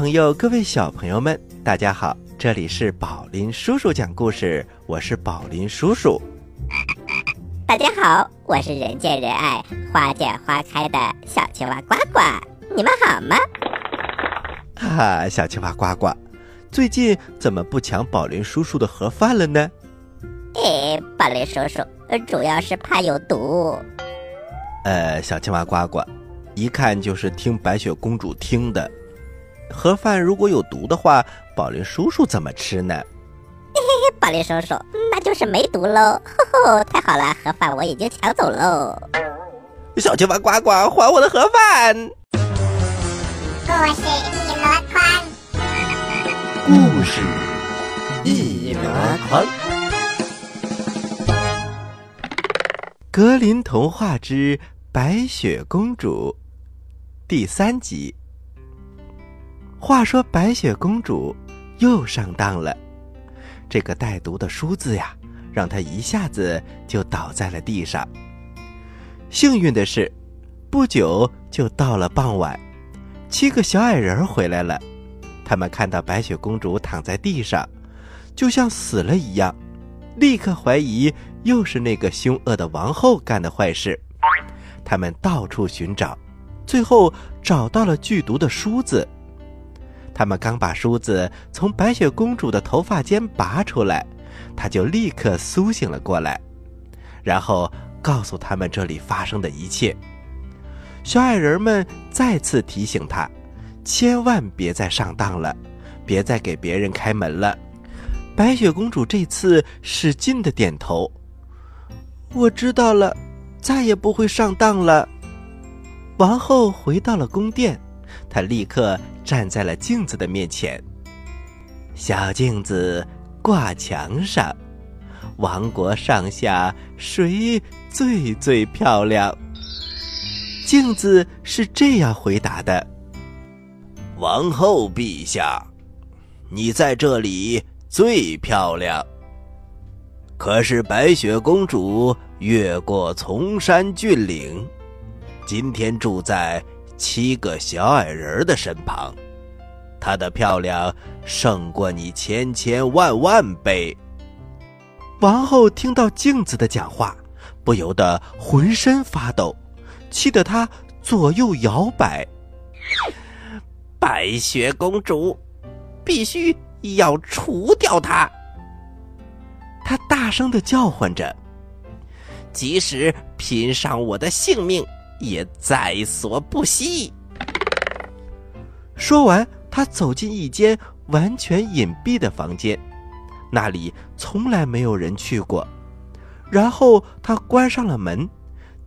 朋友，各位小朋友们，大家好！这里是宝林叔叔讲故事，我是宝林叔叔。大家好，我是人见人爱、花见花开的小青蛙呱呱，你们好吗？哈哈，小青蛙呱呱，最近怎么不抢宝林叔叔的盒饭了呢？哎，宝林叔叔，主要是怕有毒。呃，小青蛙呱呱，一看就是听白雪公主听的。盒饭如果有毒的话，宝林叔叔怎么吃呢？嘿嘿，宝林叔叔，那就是没毒喽！吼吼，太好了，盒饭我已经抢走喽。小青蛙呱呱，还我的盒饭！故事一箩筐，故事一箩筐。格林童话之白雪公主第三集。话说白雪公主又上当了，这个带毒的梳子呀，让她一下子就倒在了地上。幸运的是，不久就到了傍晚，七个小矮人回来了。他们看到白雪公主躺在地上，就像死了一样，立刻怀疑又是那个凶恶的王后干的坏事。他们到处寻找，最后找到了剧毒的梳子。他们刚把梳子从白雪公主的头发间拔出来，她就立刻苏醒了过来，然后告诉他们这里发生的一切。小矮人们再次提醒她，千万别再上当了，别再给别人开门了。白雪公主这次使劲的点头：“我知道了，再也不会上当了。”王后回到了宫殿，他立刻。站在了镜子的面前，小镜子挂墙上，王国上下谁最最漂亮？镜子是这样回答的：“王后陛下，你在这里最漂亮。可是白雪公主越过崇山峻岭，今天住在。”七个小矮人的身旁，她的漂亮胜过你千千万万倍。王后听到镜子的讲话，不由得浑身发抖，气得她左右摇摆。白雪公主，必须要除掉她！她大声的叫唤着，即使拼上我的性命。也在所不惜。说完，他走进一间完全隐蔽的房间，那里从来没有人去过。然后他关上了门，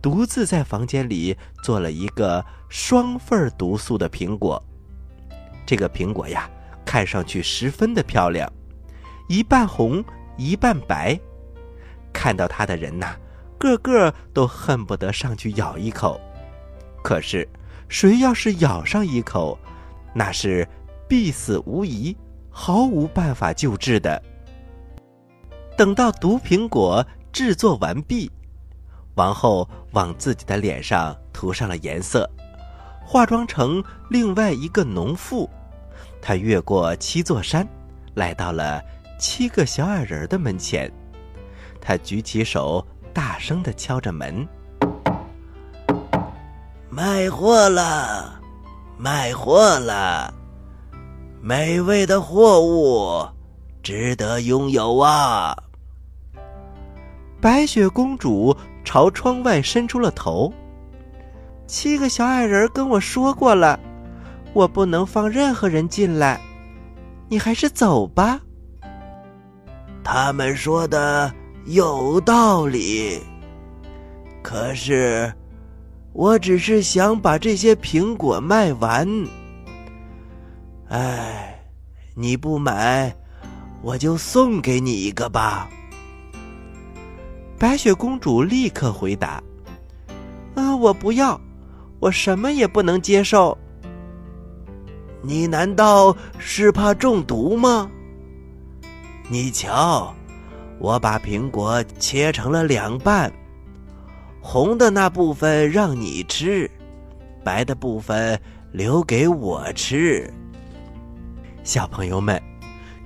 独自在房间里做了一个双份毒素的苹果。这个苹果呀，看上去十分的漂亮，一半红，一半白。看到它的人呐。个个都恨不得上去咬一口，可是谁要是咬上一口，那是必死无疑，毫无办法救治的。等到毒苹果制作完毕，王后往自己的脸上涂上了颜色，化妆成另外一个农妇。她越过七座山，来到了七个小矮人的门前。她举起手。大声的敲着门，卖货了，卖货了，美味的货物，值得拥有啊！白雪公主朝窗外伸出了头。七个小矮人跟我说过了，我不能放任何人进来，你还是走吧。他们说的。有道理，可是我只是想把这些苹果卖完。哎，你不买，我就送给你一个吧。白雪公主立刻回答：“啊，我不要，我什么也不能接受。你难道是怕中毒吗？你瞧。”我把苹果切成了两半，红的那部分让你吃，白的部分留给我吃。小朋友们，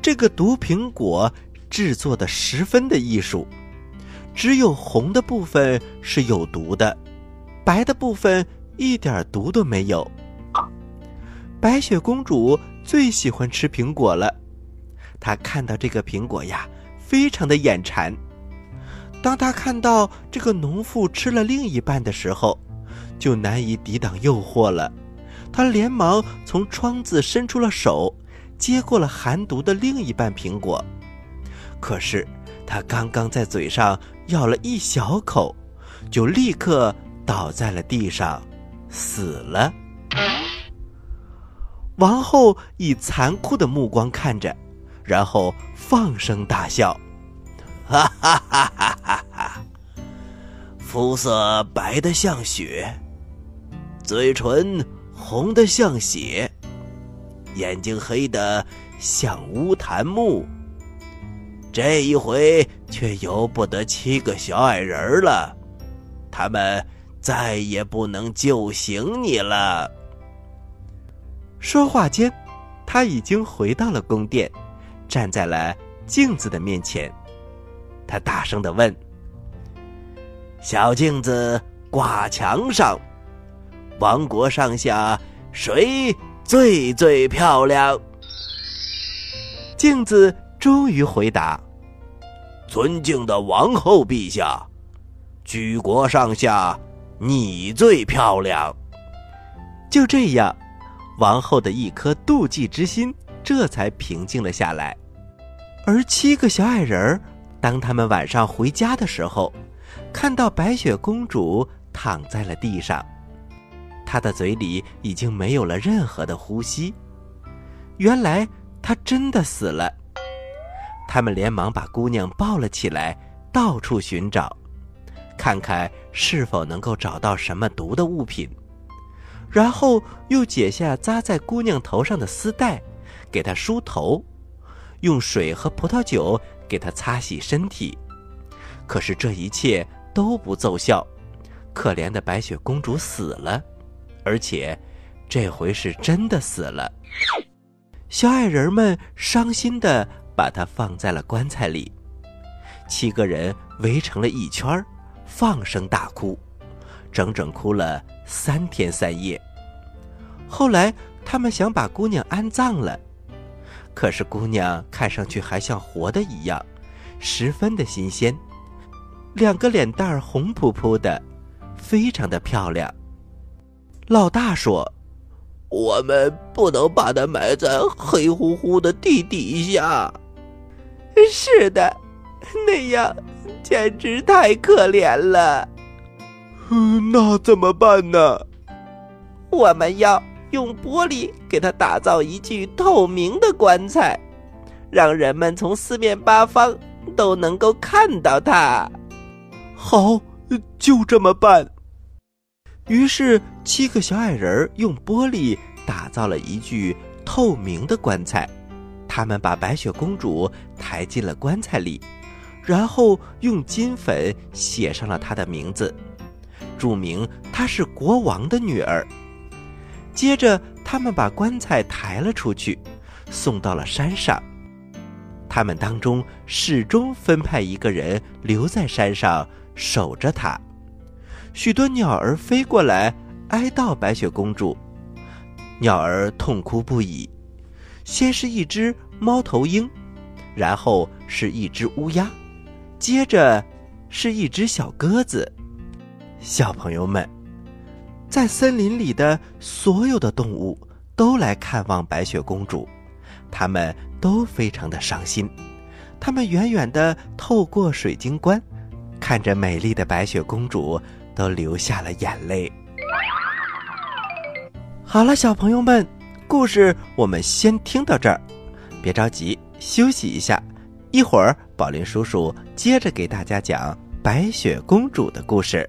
这个毒苹果制作的十分的艺术，只有红的部分是有毒的，白的部分一点毒都没有。白雪公主最喜欢吃苹果了，她看到这个苹果呀，非常的眼馋。当他看到这个农妇吃了另一半的时候，就难以抵挡诱惑了。他连忙从窗子伸出了手，接过了含毒的另一半苹果。可是，他刚刚在嘴上咬了一小口，就立刻倒在了地上，死了。王后以残酷的目光看着，然后放声大笑：“哈哈哈哈哈哈！肤色白的像雪，嘴唇红的像血，眼睛黑的像乌檀木。这一回却由不得七个小矮人了，他们再也不能救醒你了。”说话间，他已经回到了宫殿，站在了镜子的面前。他大声的问：“小镜子挂墙上，王国上下谁最最漂亮？”镜子终于回答：“尊敬的王后陛下，举国上下你最漂亮。”就这样。王后的一颗妒忌之心这才平静了下来，而七个小矮人儿，当他们晚上回家的时候，看到白雪公主躺在了地上，她的嘴里已经没有了任何的呼吸，原来她真的死了。他们连忙把姑娘抱了起来，到处寻找，看看是否能够找到什么毒的物品。然后又解下扎在姑娘头上的丝带，给她梳头，用水和葡萄酒给她擦洗身体。可是这一切都不奏效，可怜的白雪公主死了，而且这回是真的死了。小矮人们伤心的把她放在了棺材里，七个人围成了一圈放声大哭，整整哭了。三天三夜。后来，他们想把姑娘安葬了，可是姑娘看上去还像活的一样，十分的新鲜，两个脸蛋儿红扑扑的，非常的漂亮。老大说：“我们不能把她埋在黑乎乎的地底下。”是的，那样简直太可怜了。嗯，那怎么办呢？我们要用玻璃给他打造一具透明的棺材，让人们从四面八方都能够看到他。好，就这么办。于是，七个小矮人用玻璃打造了一具透明的棺材，他们把白雪公主抬进了棺材里，然后用金粉写上了她的名字。注明她是国王的女儿。接着，他们把棺材抬了出去，送到了山上。他们当中始终分派一个人留在山上守着他。许多鸟儿飞过来哀悼白雪公主，鸟儿痛哭不已。先是一只猫头鹰，然后是一只乌鸦，接着是一只小鸽子。小朋友们，在森林里的所有的动物都来看望白雪公主，他们都非常的伤心。他们远远的透过水晶棺，看着美丽的白雪公主，都流下了眼泪。好了，小朋友们，故事我们先听到这儿，别着急，休息一下，一会儿宝林叔叔接着给大家讲白雪公主的故事。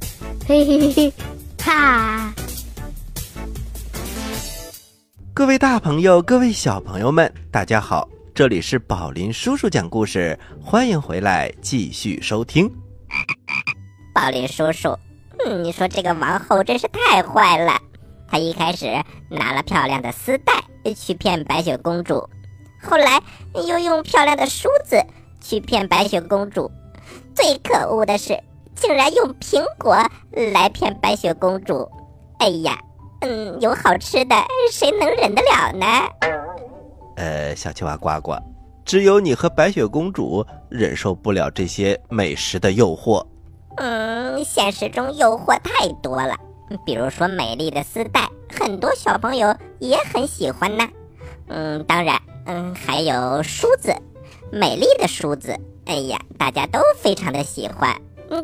嘿嘿嘿，哈！各位大朋友，各位小朋友们，大家好，这里是宝林叔叔讲故事，欢迎回来继续收听。宝林叔叔，嗯，你说这个王后真是太坏了。她一开始拿了漂亮的丝带去骗白雪公主，后来又用漂亮的梳子去骗白雪公主，最可恶的是，竟然用苹果来骗白雪公主。哎呀，嗯，有好吃的，谁能忍得了呢？呃，小青蛙呱呱，只有你和白雪公主忍受不了这些美食的诱惑。嗯，现实中诱惑太多了，比如说美丽的丝带，很多小朋友也很喜欢呢。嗯，当然，嗯，还有梳子，美丽的梳子，哎呀，大家都非常的喜欢。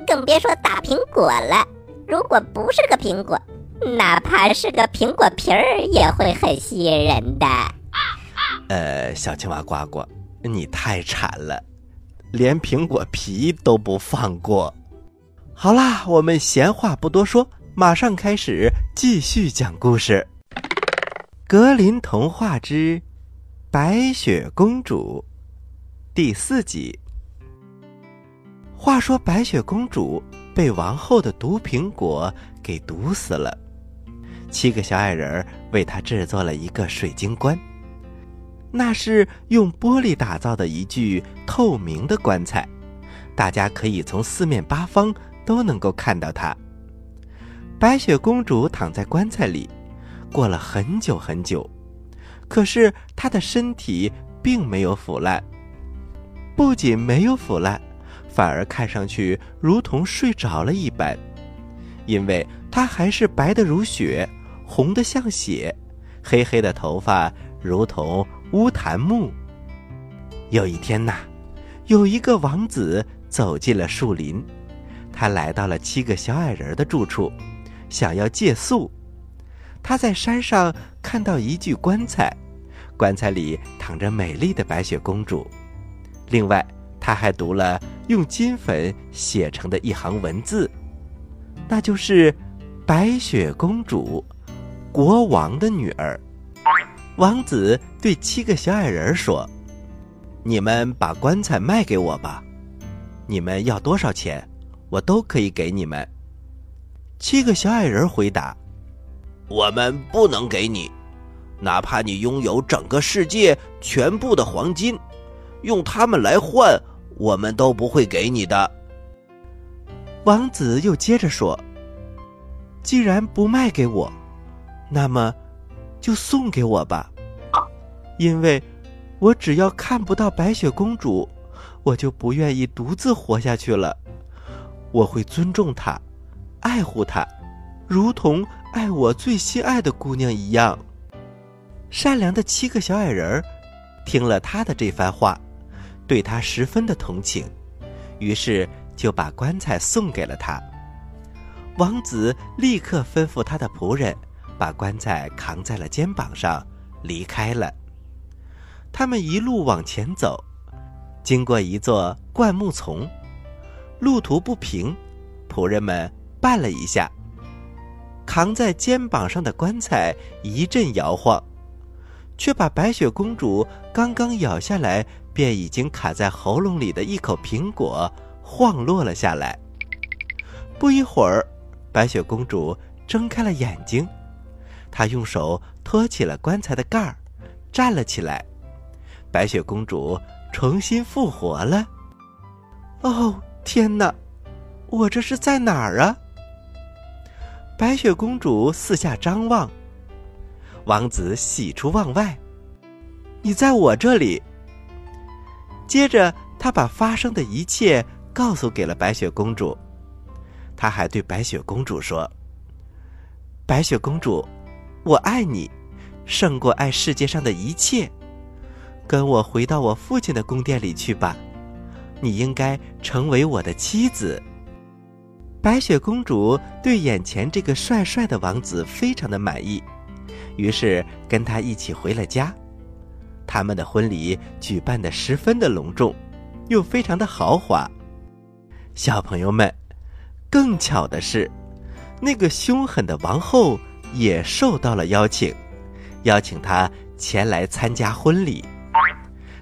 更别说大苹果了，如果不是个苹果，哪怕是个苹果皮儿，也会很吸引人的。呃，小青蛙呱呱，你太馋了，连苹果皮都不放过。好啦，我们闲话不多说，马上开始继续讲故事。格林童话之白雪公主第四集。话说，白雪公主被王后的毒苹果给毒死了，七个小矮人为她制作了一个水晶棺。那是用玻璃打造的一具透明的棺材，大家可以从四面八方都能够看到它。白雪公主躺在棺材里，过了很久很久，可是她的身体并没有腐烂，不仅没有腐烂，反而看上去如同睡着了一般，因为她还是白的如雪，红的像血，黑黑的头发如同。乌檀木。有一天呐，有一个王子走进了树林，他来到了七个小矮人的住处，想要借宿。他在山上看到一具棺材，棺材里躺着美丽的白雪公主。另外，他还读了用金粉写成的一行文字，那就是“白雪公主，国王的女儿”。王子对七个小矮人说：“你们把棺材卖给我吧，你们要多少钱，我都可以给你们。”七个小矮人回答：“我们不能给你，哪怕你拥有整个世界全部的黄金，用它们来换，我们都不会给你的。”王子又接着说：“既然不卖给我，那么……”就送给我吧，因为，我只要看不到白雪公主，我就不愿意独自活下去了。我会尊重她，爱护她，如同爱我最心爱的姑娘一样。善良的七个小矮人听了他的这番话，对他十分的同情，于是就把棺材送给了他。王子立刻吩咐他的仆人。把棺材扛在了肩膀上，离开了。他们一路往前走，经过一座灌木丛，路途不平，仆人们绊了一下，扛在肩膀上的棺材一阵摇晃，却把白雪公主刚刚咬下来便已经卡在喉咙里的一口苹果晃落了下来。不一会儿，白雪公主睁开了眼睛。她用手托起了棺材的盖儿，站了起来。白雪公主重新复活了。哦，天哪！我这是在哪儿啊？白雪公主四下张望。王子喜出望外，你在我这里。”接着，他把发生的一切告诉给了白雪公主。他还对白雪公主说：“白雪公主，我爱你，胜过爱世界上的一切。跟我回到我父亲的宫殿里去吧，你应该成为我的妻子。”白雪公主对眼前这个帅帅的王子非常的满意，于是跟他一起回了家。他们的婚礼举办的十分的隆重，又非常的豪华。小朋友们，更巧的是，那个凶狠的王后也受到了邀请，邀请她前来参加婚礼。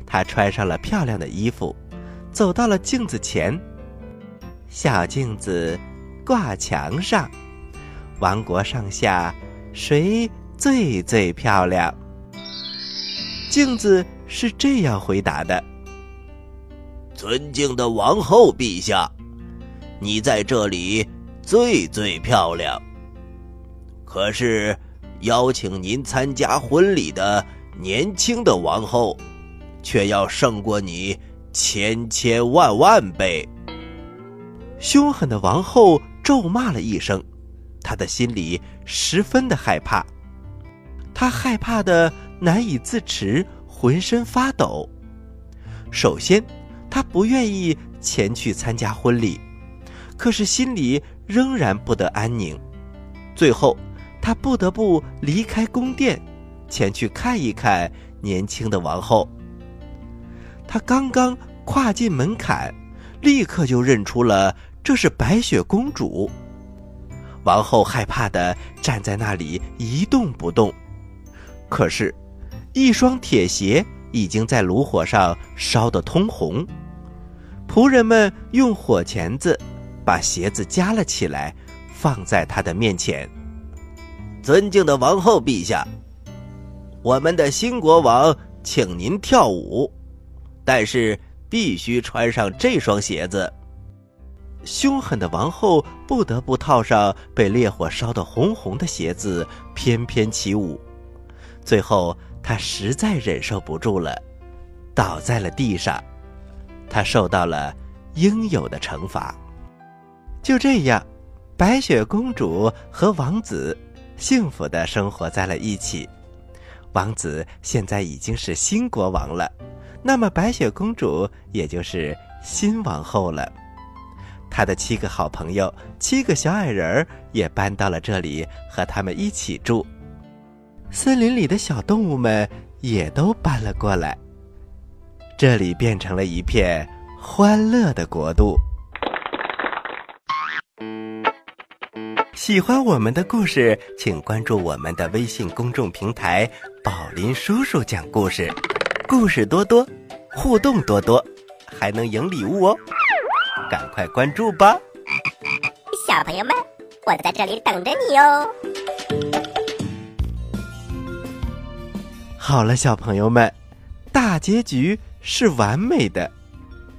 她穿上了漂亮的衣服，走到了镜子前。小镜子挂墙上，王国上下谁最最漂亮？镜子是这样回答的：“尊敬的王后陛下，你在这里最最漂亮。可是，邀请您参加婚礼的年轻的王后，却要胜过你千千万万倍。”凶狠的王后咒骂了一声，她的心里十分的害怕，她害怕的。难以自持，浑身发抖。首先，他不愿意前去参加婚礼，可是心里仍然不得安宁。最后，他不得不离开宫殿，前去看一看年轻的王后。他刚刚跨进门槛，立刻就认出了这是白雪公主。王后害怕的站在那里一动不动，可是。一双铁鞋已经在炉火上烧得通红，仆人们用火钳子把鞋子夹了起来，放在他的面前。尊敬的王后陛下，我们的新国王请您跳舞，但是必须穿上这双鞋子。凶狠的王后不得不套上被烈火烧得红红的鞋子，翩翩起舞。最后。他实在忍受不住了，倒在了地上，他受到了应有的惩罚。就这样，白雪公主和王子幸福的生活在了一起。王子现在已经是新国王了，那么白雪公主也就是新王后了。他的七个好朋友，七个小矮人儿也搬到了这里，和他们一起住。森林里的小动物们也都搬了过来，这里变成了一片欢乐的国度。喜欢我们的故事，请关注我们的微信公众平台“宝林叔叔讲故事”，故事多多，互动多多，还能赢礼物哦！赶快关注吧，小朋友们，我在这里等着你哦。好了，小朋友们，大结局是完美的，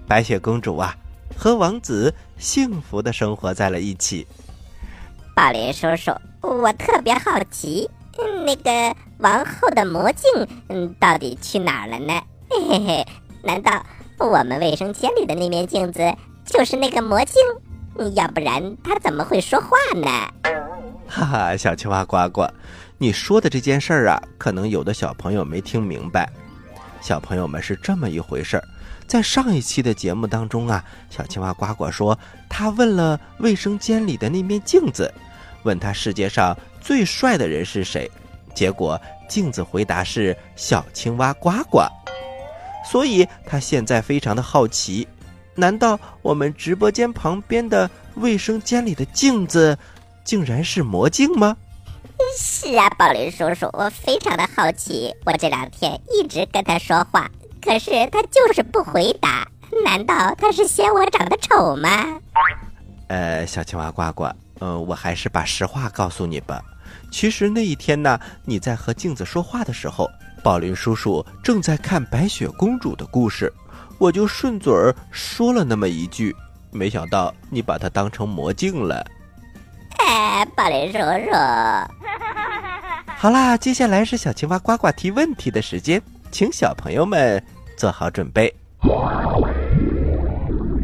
白雪公主啊和王子幸福的生活在了一起。宝林叔叔，我特别好奇，那个王后的魔镜，嗯，到底去哪儿了呢？嘿嘿嘿，难道我们卫生间里的那面镜子就是那个魔镜？要不然它怎么会说话呢？哈哈，小青蛙呱呱。你说的这件事儿啊，可能有的小朋友没听明白。小朋友们是这么一回事儿，在上一期的节目当中啊，小青蛙呱呱说，他问了卫生间里的那面镜子，问他世界上最帅的人是谁，结果镜子回答是小青蛙呱呱。所以他现在非常的好奇，难道我们直播间旁边的卫生间里的镜子，竟然是魔镜吗？是啊，宝林叔叔，我非常的好奇。我这两天一直跟他说话，可是他就是不回答。难道他是嫌我长得丑吗？呃，小青蛙呱呱，呃，我还是把实话告诉你吧。其实那一天呢，你在和镜子说话的时候，宝林叔叔正在看白雪公主的故事，我就顺嘴儿说了那么一句，没想到你把它当成魔镜了。哎，宝林叔叔。好啦，接下来是小青蛙呱呱提问题的时间，请小朋友们做好准备。我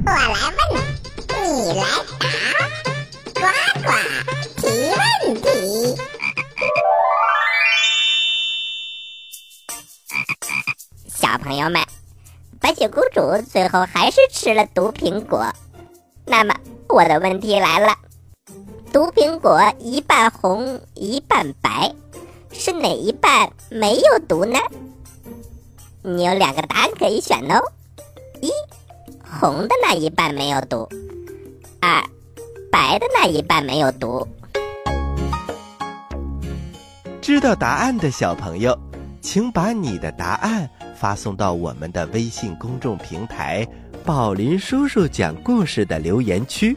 来问，你来答，呱呱提问题。小朋友们，白雪公主最后还是吃了毒苹果。那么我的问题来了：毒苹果一半红一半白，是哪一半没有毒呢？你有两个答案可以选哦：一，红的那一半没有毒；二，白的那一半没有毒。知道答案的小朋友，请把你的答案发送到我们的微信公众平台“宝林叔叔讲故事”的留言区，